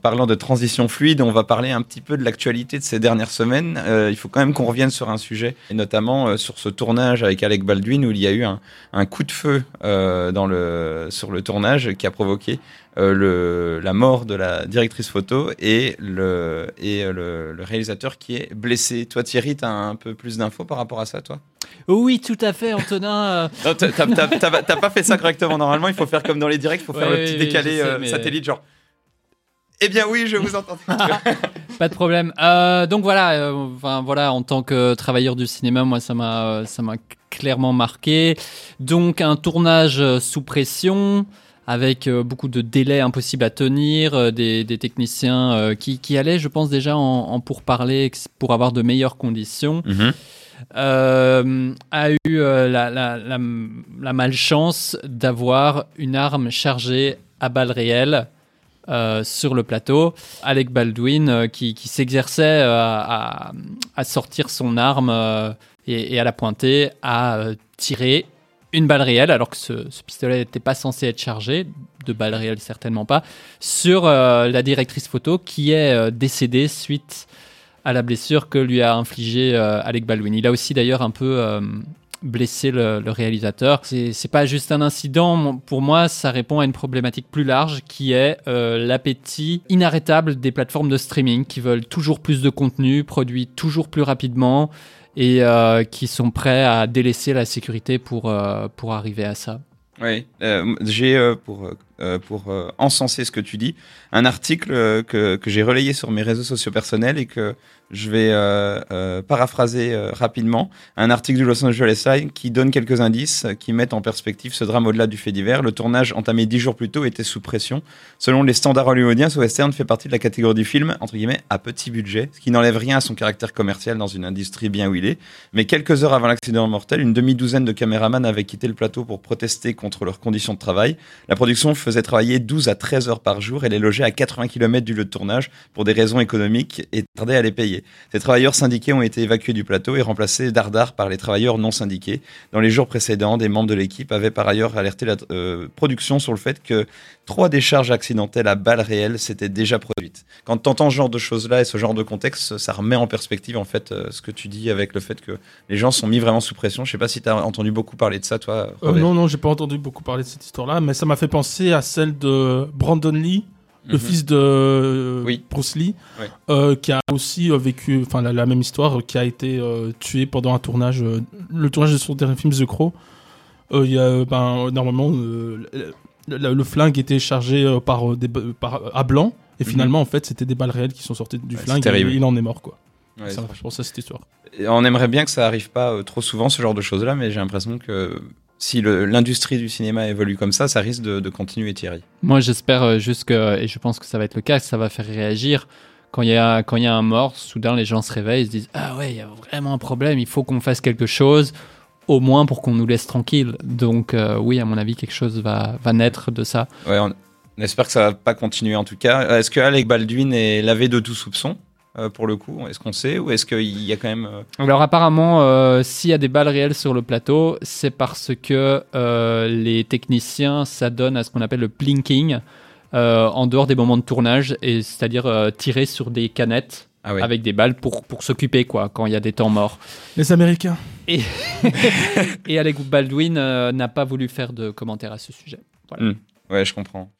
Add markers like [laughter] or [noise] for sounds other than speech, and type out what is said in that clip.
parlant de transition fluide, on va parler un petit peu de l'actualité de ces dernières semaines. Euh, il faut quand même qu'on revienne sur un sujet, et notamment euh, sur ce tournage avec Alec Baldwin où il y a eu un, un coup de feu euh, dans le, sur le tournage qui a provoqué le, la mort de la directrice photo et, le, et le, le réalisateur qui est blessé. Toi Thierry, tu as un peu plus d'infos par rapport à ça, toi? Oui, tout à fait, Antonin. t'as- pas fait ça correctement. Normalement, il faut faire comme dans les directs, il faut faire Ouais, le petit oui, décalé je sais, mais- satellite, genre. Eh bien oui, je vous entends. [laughs] Pas de problème. Euh, donc voilà, euh, enfin voilà, en tant que travailleur du cinéma, moi ça m'a euh, ça m'a clairement marqué. Donc un tournage sous pression avec beaucoup de délais impossibles à tenir, des, des techniciens qui, qui allaient, je pense déjà en, en pour avoir de meilleures conditions, euh, a eu la, la, la, la malchance d'avoir une arme chargée à balles réelles euh, sur le plateau. Alec Baldwin euh, qui, s'exerçait euh, à, à sortir son arme et, à la pointer, euh, tiré une balle réelle, alors que ce, ce pistolet n'était pas censé être chargé, de balles réelles certainement pas, sur la directrice photo qui est décédée suite à la blessure que lui a infligée Alec Baldwin. Il a aussi d'ailleurs un peu blessé le, le réalisateur. C'est pas juste un incident. Pour moi, ça répond à une problématique plus large qui est euh, l'appétit inarrêtable des plateformes de streaming qui veulent toujours plus de contenu, produit toujours plus rapidement et euh, qui sont prêts à délaisser la sécurité pour, euh, pour arriver à ça. Oui, j'ai pour pour euh, encenser ce que tu dis, un article euh, que que j'ai relayé sur mes réseaux sociaux personnels et que je vais euh, euh, paraphraser euh, rapidement. Un article du Los Angeles Times qui donne quelques indices euh, qui mettent en perspective ce drame au-delà du fait divers. Le tournage entamé dix jours plus tôt était sous pression. Selon les standards hollywoodiens, ce western fait partie de la catégorie du film entre guillemets à petit budget, ce qui n'enlève rien à son caractère commercial dans une industrie bien huilée. Mais quelques heures avant l'accident mortel, une demi-douzaine de caméramans avaient quitté le plateau pour protester contre leurs conditions de travail. La production faisait travailler 12 à 13 heures par jour et les logeait à 80 km du lieu de tournage pour des raisons économiques et tardait à les payer. Ces travailleurs syndiqués ont été évacués du plateau et remplacés dardard par les travailleurs non syndiqués. Dans les jours précédents, des membres de l'équipe avaient par ailleurs alerté la euh, production sur le fait que trois décharges accidentelles à balles réelles s'étaient déjà produites. Quand tu entends ce genre de choses-là et ce genre de contexte, ça remet en perspective en fait euh, ce que tu dis avec le fait que les gens sont mis vraiment sous pression. Je sais pas si tu as entendu beaucoup parler de ça, toi. Euh, non, non, j'ai pas entendu beaucoup parler de cette histoire-là, mais ça m'a fait penser à celle de Brandon Lee, le Mhm. fils de euh, Oui. Bruce Lee, euh, qui a aussi euh, vécu, enfin la, la même histoire, euh, qui a été tué pendant un tournage, le tournage de son dernier film The Crow. Il y a, ben, normalement, le, le- le flingue était chargé par, des, par à blanc, et Mhm. finalement, en fait, c'était des balles réelles qui sont sorties du Ouais, flingue. Et il en est mort, quoi. Ouais, ça, je pense à cette histoire. Et on aimerait bien que ça arrive pas trop souvent ce genre de choses-là, mais j'ai l'impression que si l'industrie du cinéma évolue comme ça, ça risque de, de continuer, Thierry. Moi, j'espère euh, juste que, et je pense que ça va être le cas, que ça va faire réagir. Quand il y a, quand y a un mort, soudain, les gens se réveillent, ils se disent Ah ouais, il y a vraiment un problème, il faut qu'on fasse quelque chose, au moins pour qu'on nous laisse tranquille. Donc, euh, oui, à mon avis, quelque chose va, va naître de ça. Ouais, on, on espère que ça va pas continuer en tout cas. Est-ce que Alec Baldwin est lavé de tout soupçon? Euh, pour le coup Est-ce qu'on sait ou est-ce qu'il y a quand même euh, Alors, apparemment, euh, s'il y a des balles réelles sur le plateau, c'est parce que euh, les techniciens s'adonnent à ce qu'on appelle le plinking euh, en dehors des moments de tournage, et c'est-à-dire euh, tirer sur des canettes. ah ouais. Avec des balles pour, pour s'occuper, quoi, quand il y a des temps morts. Les Américains. Et, [laughs] et Alec Baldwin euh, n'a pas voulu faire de commentaires à ce sujet. Ouais, je comprends.